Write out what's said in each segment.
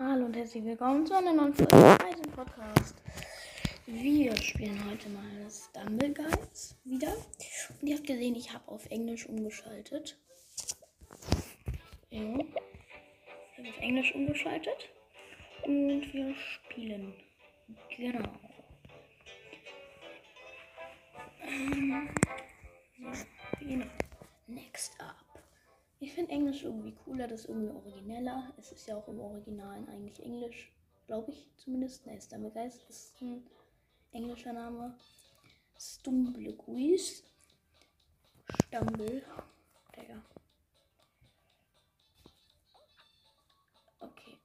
Hallo und herzlich willkommen zu einer neuen Folge meinem Podcast. Wir spielen heute mal Stumble Guys wieder. Und ihr habt gesehen, ich habe auf Englisch umgeschaltet. Ja. Ich habe auf Englisch umgeschaltet. Und wir spielen. Genau. Ähm, so, genau. Next up. Ich finde Englisch irgendwie cooler, das ist irgendwie origineller. Es ist ja auch im Originalen eigentlich Englisch, glaube ich zumindest. Ne, Stammegeist ist ein englischer Name. Stumbleguis. Stumble. Digga. Okay.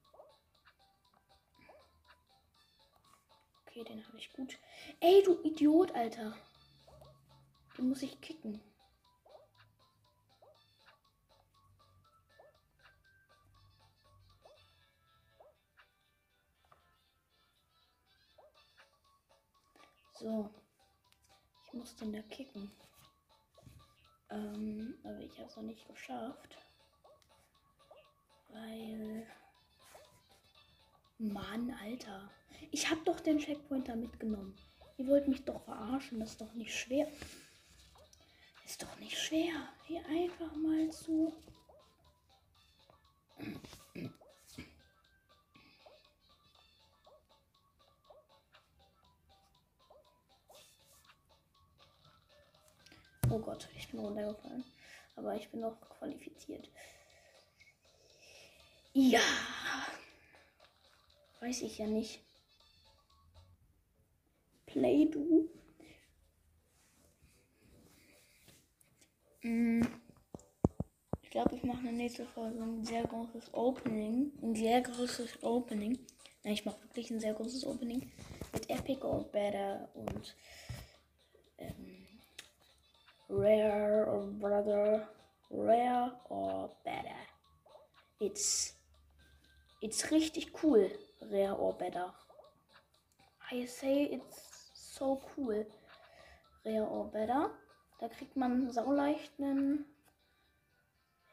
Okay, den habe ich gut. Ey, du Idiot, Alter. Den muss ich kicken. So. Ich muss den da kicken. Ähm, aber ich habe es noch nicht geschafft. Weil. Mann, Alter. Ich habe doch den Checkpointer mitgenommen. Ihr wollt mich doch verarschen. Das ist doch nicht schwer. Ist doch nicht schwer. Hier einfach mal so. Oh Gott, ich bin runtergefallen. Aber ich bin noch qualifiziert. Ja. Weiß ich ja nicht. Play du. Mm. Ich glaube, ich mache eine nächste Folge ein sehr großes Opening. Ein sehr großes Opening. Nein, ich mache wirklich ein sehr großes Opening. Mit Epic or Better und rare or brother, rare or better. It's it's richtig cool, rare or better. I say it's so cool, rare or better. Da kriegt man sauleicht einen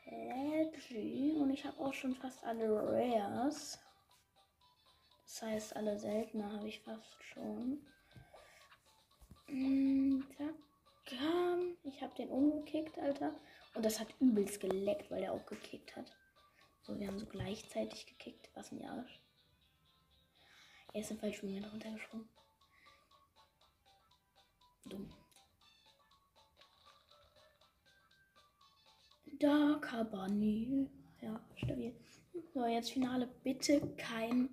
Edgy und ich habe auch schon fast alle Rares. Das heißt, alle seltener habe ich fast schon. Mm, zack. Kam. Ich habe den umgekickt, Alter. Und das hat übelst geleckt, weil er auch gekickt hat. So, wir haben so gleichzeitig gekickt. Was ein Arsch. Er ist im falschen Moment runtergesprungen. Dumm. Darker Bunny. Ja, stabil. So, jetzt Finale. Bitte kein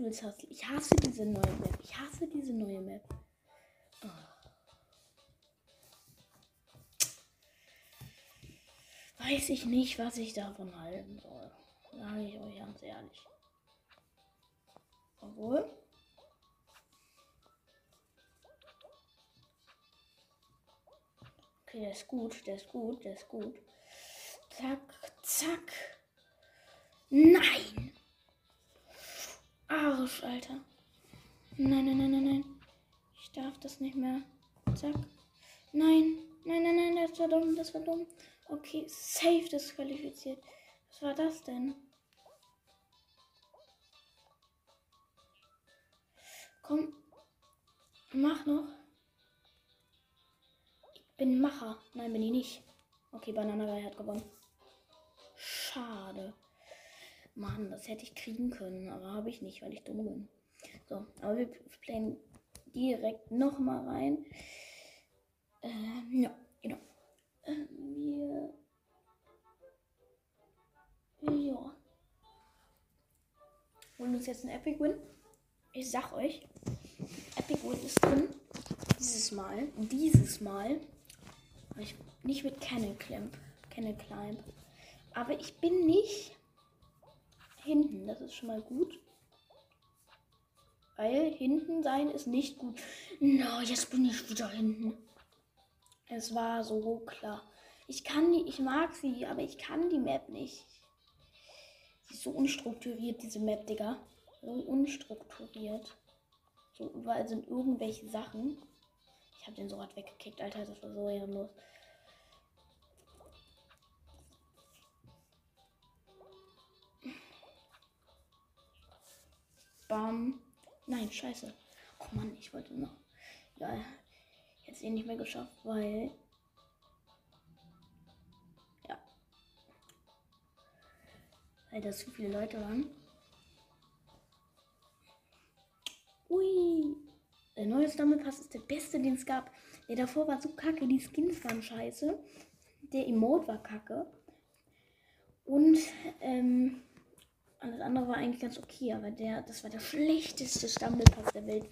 Wheels Hustle. Ich hasse diese neue Map. Weiß ich nicht, was ich davon halten soll. Sage ich euch ganz ehrlich. Obwohl. Okay, der ist gut, der ist gut, der ist gut. Zack, zack. Nein! Arsch, Alter. Nein, nein, nein, nein, nein. Ich darf das nicht mehr. Zack. Nein, nein, nein, nein, das war dumm, das war dumm. Okay, safe disqualifiziert. Was war das denn? Komm, mach noch. Ich bin Macher. Nein, bin ich nicht. Okay, Bananagai hat gewonnen. Schade. Mann, das hätte ich kriegen können, aber habe ich nicht, weil ich dumm bin. So, aber wir playen direkt nochmal rein. Ähm, ja, genau. Ähm, wir. Ja. Holen uns jetzt einen Epic Win. Ich sag euch, Epic Win ist drin. Dieses Mal. Dieses Mal. Ich, nicht mit Kennel Climb. Kennel Climb. Aber ich bin nicht hinten. Das ist schon mal gut. Weil hinten sein ist nicht gut. No, jetzt bin ich wieder hinten. Es war so klar. Ich kann die, ich mag sie, aber ich kann die Map nicht. Sie ist so unstrukturiert, diese Map, Digga. So unstrukturiert. So überall sind irgendwelche Sachen. Ich habe den so hart weggekickt, Alter. Das war so ehrenlos. Bam. Nein, scheiße. Oh Mann, ich wollte noch. Ja, jetzt eh nicht mehr geschafft, weil. Ja. Weil da zu viele Leute waren. Ui. Der neue Stumble-Pass ist der beste, den es gab. Der davor war so kacke, die Skins waren scheiße. Der Emote war kacke. Und ähm, alles andere war eigentlich ganz okay, aber der, das war der schlechteste Stumble-Pass der Welt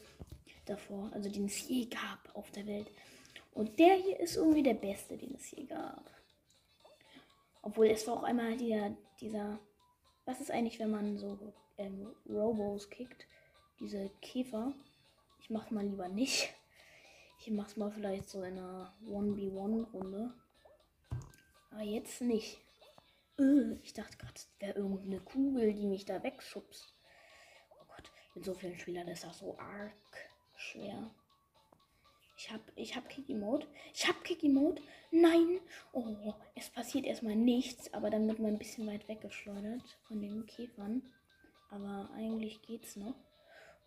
davor, also den es je gab auf der Welt. Und der hier ist irgendwie der beste, den es je gab. Obwohl es war auch einmal dieser, dieser, was ist eigentlich, wenn man so ähm, Robos kickt? Diese Käfer. Ich mach's mal lieber nicht. Ich mach's mal vielleicht so in einer 1v1-Runde. Aber jetzt nicht. Äh, ich dachte gerade, es wäre irgendeine Kugel, die mich da wegschubst. Oh Gott, mit so vielen Spielern ist das so arg schwer. Ich hab, ich hab Kicky Mode. Ich hab Kicky Mode. Nein. Oh, es passiert erstmal nichts, aber dann wird man ein bisschen weit weggeschleudert von den Käfern. Aber eigentlich geht's noch.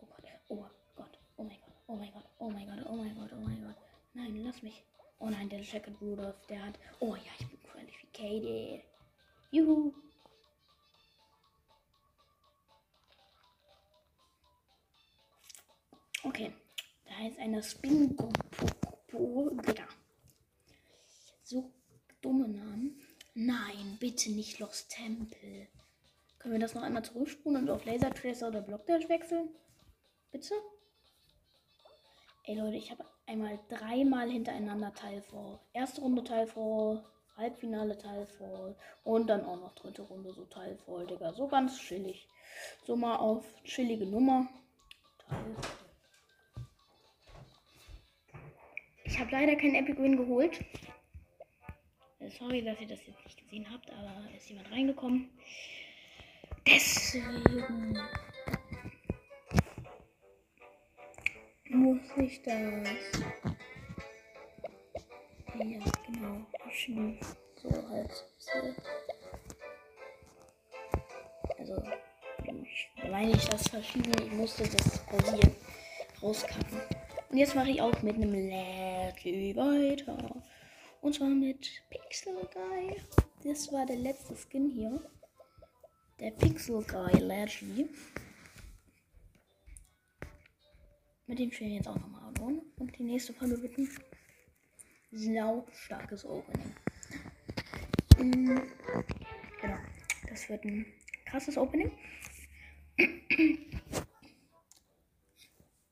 Oh Gott, oh Gott, oh mein Gott, oh mein Gott, oh mein Gott, oh mein Gott, oh mein Gott. Nein, lass mich. Oh nein, der Jacket Rudolph, der hat. Oh ja, ich bin qualificated. Juhu. Okay, da ist eine spin Digga. So dumme Namen. Nein, bitte nicht Lost Temple. Können wir das noch einmal zurückspulen und auf Laser Tracer oder Block Dash wechseln? Bitte? Ey Leute, ich habe einmal dreimal hintereinander Teilfall. Erste Runde Teilfall, Halbfinale Teilfall und dann auch noch dritte Runde so Teilfall, Digga. So ganz chillig. So mal auf chillige Nummer. Teilfall. Ich habe leider keinen Epic Win geholt. Äh, sorry, dass ihr das jetzt nicht gesehen habt, aber ist jemand reingekommen. Deswegen muss ich das. Ja, genau. So halt. Also, ich meine ich das verschieben. Ich musste das pausieren. Rauskacken. Und jetzt mache ich auch mit einem Leggy weiter. Und zwar mit Pixel Guy. Das war der letzte Skin hier. Der Pixel Guy Leggy. Mit dem spielen wir jetzt auch nochmal abhauen. Und die nächste Folge wird ein sau starkes Opening. Mhm. Genau. Das wird ein krasses Opening.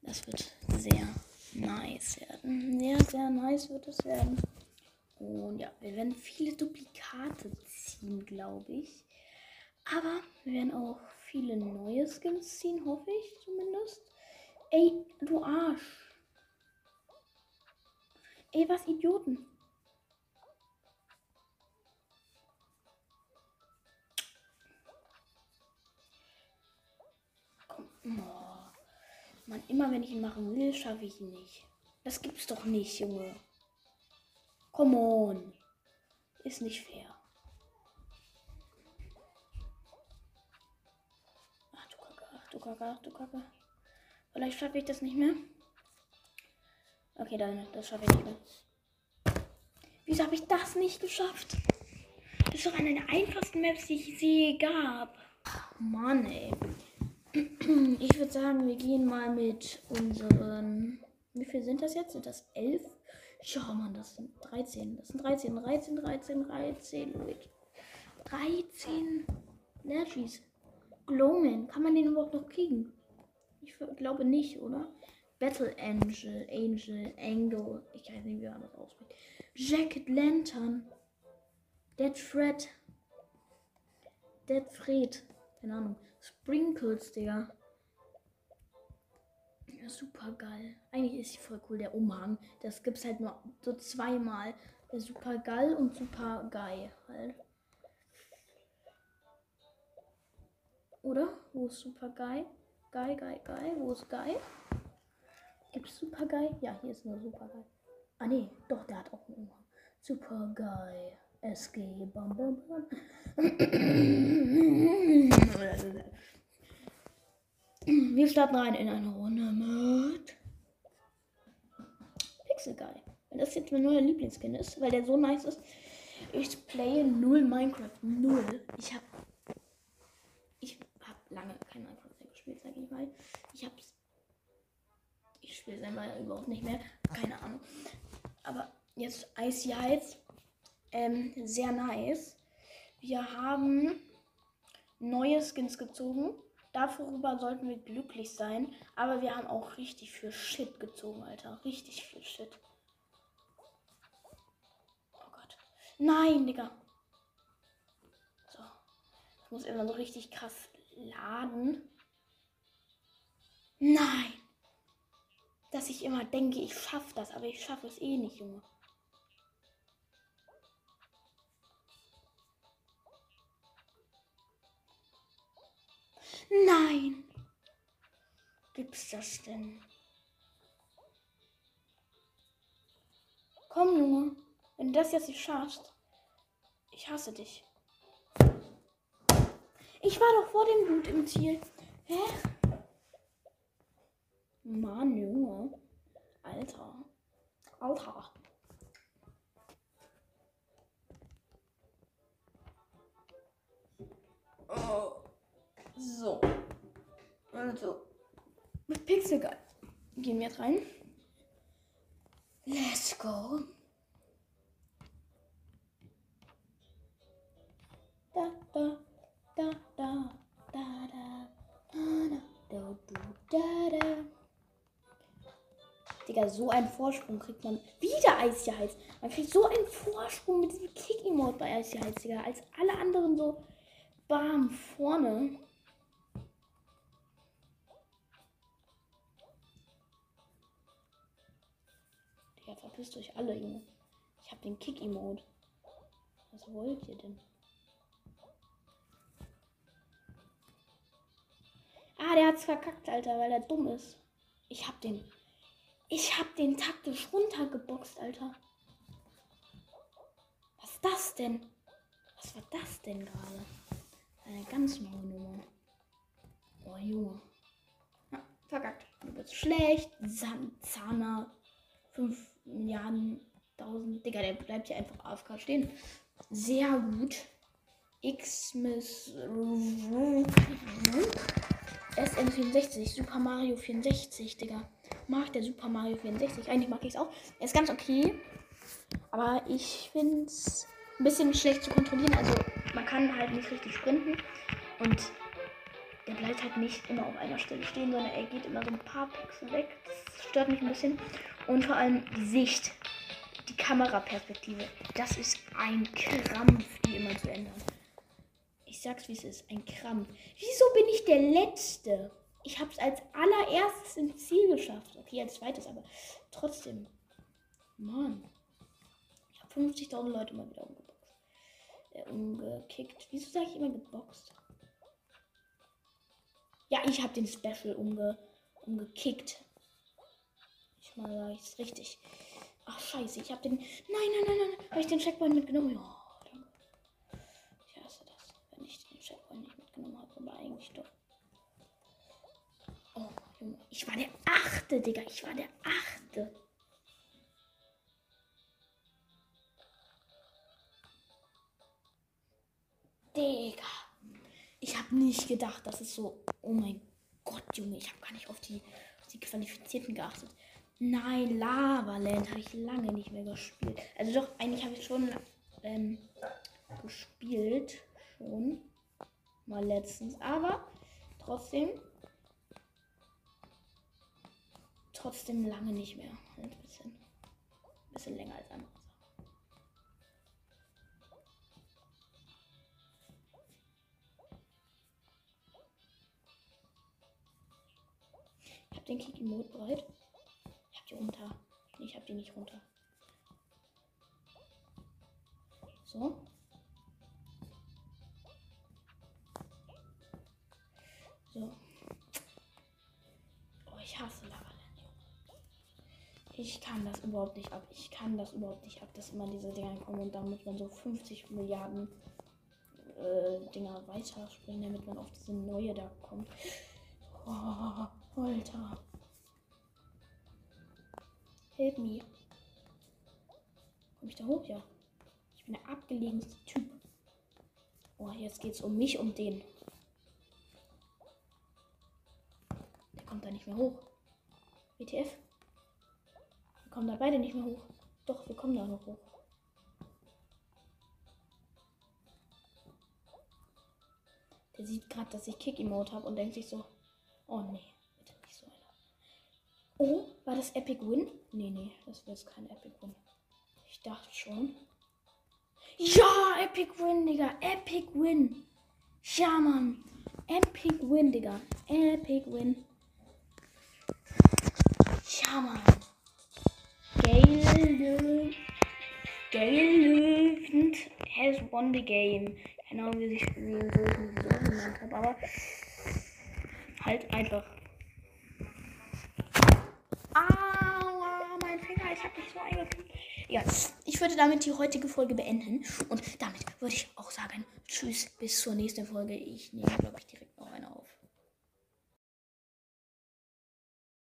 Das wird sehr nice werden. Sehr, sehr nice wird es werden. Und ja, wir werden viele Duplikate ziehen, glaube ich. Aber wir werden auch viele neue Skins ziehen, hoffe ich zumindest. Ey, du Arsch. Ey, was Idioten. Komm. Oh. Mann, immer wenn ich ihn machen will, schaffe ich ihn nicht. Das gibt's doch nicht, Junge. Come on. Ist nicht fair. Ach du Kacke, ach du Kacke, ach du Kacke. Vielleicht schaffe ich das nicht mehr. Okay, dann, das schaffe ich nicht mehr. Wieso habe ich das nicht geschafft? Das ist doch eine der einfachsten Maps, die ich je gab. Mann, ey. Ich würde sagen, wir gehen mal mit unseren. Wie viel sind das jetzt? Sind das elf? Schau mal, das sind 13. Das sind 13, 13, 13, 13. Wait. 13 Legis. Glowman. Kann man den überhaupt noch kriegen? Ich glaube nicht, oder? Battle Angel, Angel, Angel. Ich weiß nicht, wie man das ausspricht. Jacket Lantern. Dead Fred. Dead Fred. Keine Ahnung. Sprinkles, Digga. Ja, super geil. Eigentlich ist die voll cool, der Umhang. Das gibt's halt nur so zweimal. Super geil und super geil halt. Oder? Wo ist super geil? Geil, geil, geil. Wo ist geil? Gibt's super geil? Ja, hier ist nur super geil. Ah nee, doch, der hat auch einen Umhang. Super geil. SG bam bam bam. Wir starten rein in eine Runde mit Pixel Guy. Wenn das jetzt mein neuer Lieblingsskin ist, weil der so nice ist. Ich playe null Minecraft. Null. Ich hab. Ich hab lange kein Minecraft mehr gespielt, sag ich mal. Ich hab's. Ich spiele einfach überhaupt nicht mehr. Keine Ahnung. Aber jetzt Icy Heights. Ähm, sehr nice. Wir haben neue Skins gezogen. Darüber sollten wir glücklich sein. Aber wir haben auch richtig viel Shit gezogen, Alter. Richtig viel Shit. Oh Gott. Nein, Digga. So. Das muss immer so richtig krass laden. Nein. Dass ich immer denke, ich schaffe das, aber ich schaffe es eh nicht, Junge. Nein. Gibt's das denn? Komm, Junge. Wenn du das jetzt nicht schaffst, ich hasse dich. Ich war doch vor dem Blut im Ziel. Hä? Mann, Junge. Alter. Alter. Oh. So. Also. Mit Pixel Guy. Gehen wir jetzt rein. Let's go. Da, da, da, da, da, da, da, da, da, da, da. Digga, so einen Vorsprung kriegt man. Wieder Icy Heights. Man kriegt so einen Vorsprung mit diesem Kick-Emote bei Icy Heights, Digga. Als alle anderen so bam vorne. Verpisst euch alle, Junge. Ich hab den Kick-Emote. Was wollt ihr denn? Ah, der hat's verkackt, Alter, weil er dumm ist. Ich hab den. Ich hab den taktisch runtergeboxt, Alter. Was ist das denn? Was war das denn gerade? Eine ganz neue Nummer. Oh, Junge. Ja, verkackt. Du bist schlecht. Zahner. 5 Milliarden, 1000. Digga, der bleibt hier einfach AFK stehen. Sehr gut. X-Miss. SN64, Super Mario 64, Digga. Mag der Super Mario 64. Eigentlich mag ich es auch. Er ist ganz okay. Aber ich finde es ein bisschen schlecht zu kontrollieren. Also man kann halt nicht richtig sprinten. Und er bleibt halt nicht immer auf einer Stelle stehen, sondern er geht immer so ein paar Pixel weg. Das stört mich ein bisschen. Und vor allem die Sicht. Die Kameraperspektive. Das ist ein Krampf, die immer zu ändern. Ich sag's wie es ist, ein Krampf. Wieso bin ich der Letzte? Ich hab's als allererstes ins Ziel geschafft. Okay, als zweites, aber trotzdem. Mann. Ich habe 50.000 Leute mal wieder umgeboxt. Äh, umgekickt. Wieso sage ich immer geboxt? Ja, ich habe den Special umge umgekickt. Ich mal sage ich richtig. Ach scheiße, ich habe den. Nein, nein, nein, nein. Habe ich den Checkpoint mitgenommen? Ja. Checkpoint nicht mitgenommen habe, aber eigentlich doch. Oh, Junge. Ich war der Achte, Digga. Ich war der Achte. Nicht gedacht, dass es so. Oh mein Gott, Junge. Ich habe gar nicht auf die, auf die Qualifizierten geachtet. Nein, Lavaland habe ich lange nicht mehr gespielt. Also doch, eigentlich habe ich schon ähm, gespielt. Schon mal letztens. Aber trotzdem. Trotzdem lange nicht mehr. Ein bisschen, ein bisschen länger als andere. Den Kick Mode bereit. Ich habe die runter. Ich habe die nicht runter. So. So. Oh, ich hasse Lavaland. Ich kann das überhaupt nicht ab. Ich kann das überhaupt nicht ab, dass immer diese Dinger kommen und damit man so 50 Milliarden äh, Dinger weiterspringen, damit man auf diese neue da kommt. Oh. Alter. Help me. Komm ich da hoch? Ja. Ich bin der abgelegenste Typ. Oh, jetzt geht's um mich, um den. Der kommt da nicht mehr hoch. WTF? Wir kommen da beide nicht mehr hoch. Doch, wir kommen da noch hoch. Der sieht gerade, dass ich Kick-Emote habe und denkt sich so, oh nee, Oh, war das Epic Win? Nee, nee, das wird kein Epic Win. Ich dachte schon. Ja, Epic Win, Digga. Epic Win. Ja, Mann. Epic Win, Digga. Epic Win. Ja, Mann. Gale Gale has won the game. Ahnung, wie ich so genannt habe, aber halt einfach. Ich hab mich so eingekriegt. Ja, ich würde damit die heutige Folge beenden. Und damit würde ich auch sagen, tschüss, bis zur nächsten Folge. Ich nehme, glaube ich, direkt.